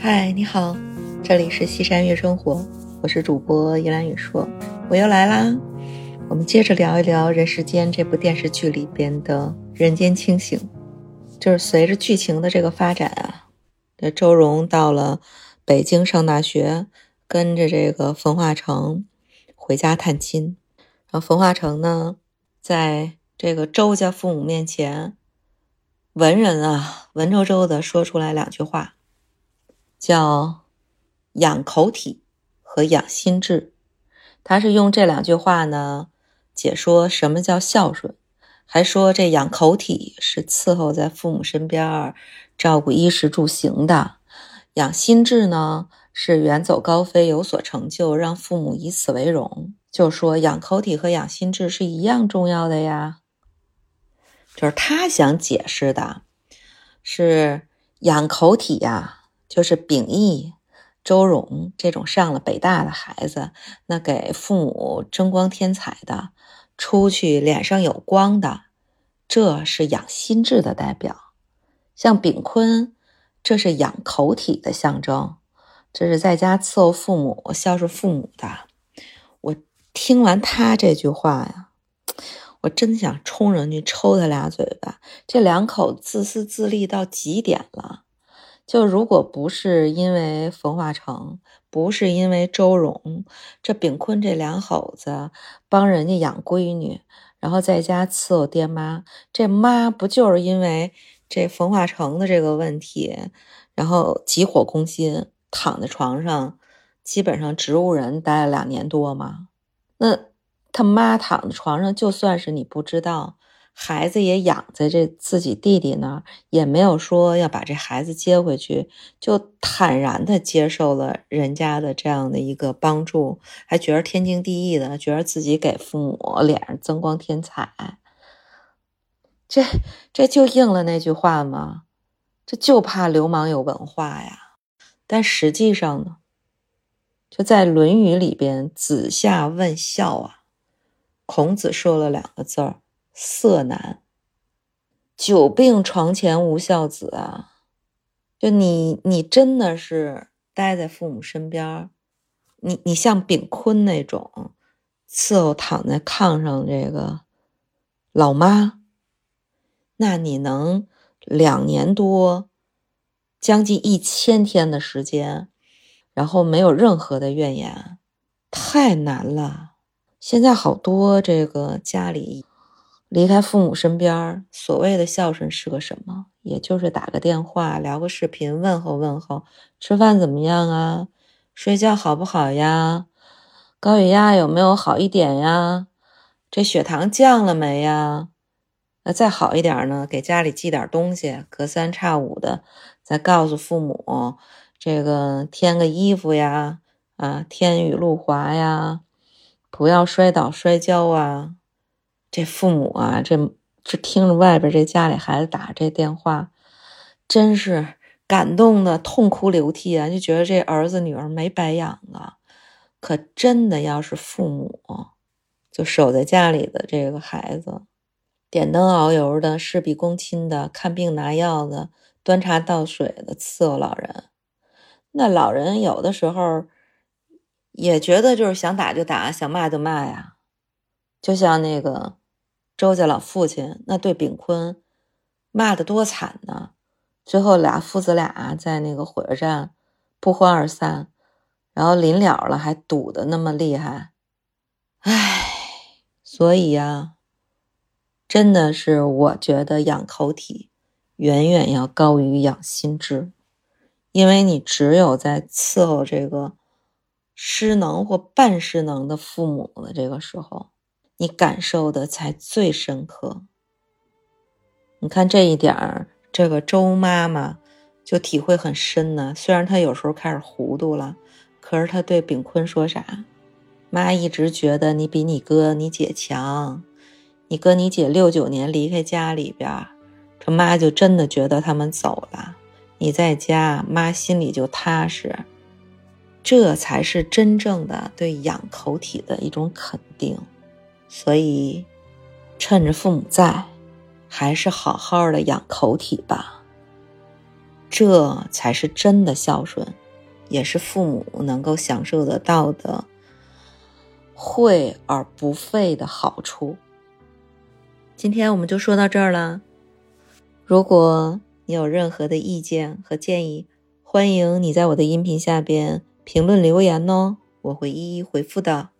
嗨，你好，这里是西山悦生活，我是主播依兰雨说，我又来啦。我们接着聊一聊《人世间》这部电视剧里边的人间清醒，就是随着剧情的这个发展啊，这周蓉到了北京上大学，跟着这个冯化成回家探亲，然后冯化成呢，在这个周家父母面前，文人啊，文绉绉的说出来两句话。叫养口体和养心智，他是用这两句话呢解说什么叫孝顺，还说这养口体是伺候在父母身边，照顾衣食住行的；养心智呢是远走高飞，有所成就，让父母以此为荣。就说养口体和养心智是一样重要的呀，就是他想解释的是养口体呀。就是秉义、周荣这种上了北大的孩子，那给父母争光添彩的，出去脸上有光的，这是养心智的代表。像炳坤，这是养口体的象征，这是在家伺候父母、孝顺父母的。我听完他这句话呀，我真想冲上去抽他俩嘴巴。这两口自私自利到极点了。就如果不是因为冯化成，不是因为周荣，这炳坤这两口子帮人家养闺女，然后在家伺候爹妈，这妈不就是因为这冯化成的这个问题，然后急火攻心，躺在床上，基本上植物人待了两年多吗？那他妈躺在床上，就算是你不知道。孩子也养在这自己弟弟那儿，也没有说要把这孩子接回去，就坦然的接受了人家的这样的一个帮助，还觉得天经地义的，觉得自己给父母脸上增光添彩。这这就应了那句话吗？这就怕流氓有文化呀。但实际上呢，就在《论语》里边，子夏问孝啊，孔子说了两个字儿。色难，久病床前无孝子啊！就你，你真的是待在父母身边你你像炳坤那种伺候躺在炕上这个老妈，那你能两年多，将近一千天的时间，然后没有任何的怨言，太难了。现在好多这个家里。离开父母身边，所谓的孝顺是个什么？也就是打个电话、聊个视频、问候问候，吃饭怎么样啊？睡觉好不好呀？高血压有没有好一点呀？这血糖降了没呀？那再好一点呢？给家里寄点东西，隔三差五的再告诉父母，这个添个衣服呀，啊，天雨路滑呀，不要摔倒摔跤啊。这父母啊，这这听着外边这家里孩子打这电话，真是感动的痛哭流涕啊！就觉得这儿子女儿没白养啊。可真的要是父母就守在家里的这个孩子，点灯熬油的、事必躬亲的、看病拿药的、端茶倒水的伺候老人，那老人有的时候也觉得就是想打就打，想骂就骂呀。就像那个周家老父亲，那对炳坤骂的多惨呢！最后俩父子俩在那个火车站不欢而散，然后临了了还赌的那么厉害，唉，所以呀，真的是我觉得养口体远远要高于养心智，因为你只有在伺候这个失能或半失能的父母的这个时候。你感受的才最深刻。你看这一点儿，这个周妈妈就体会很深呢。虽然她有时候开始糊涂了，可是她对炳坤说啥？妈一直觉得你比你哥、你姐强。你哥、你姐六九年离开家里边，这妈就真的觉得他们走了。你在家，妈心里就踏实。这才是真正的对养口体的一种肯定。所以，趁着父母在，还是好好的养口体吧。这才是真的孝顺，也是父母能够享受得到的惠而不费的好处。今天我们就说到这儿了。如果你有任何的意见和建议，欢迎你在我的音频下边评论留言哦，我会一一回复的。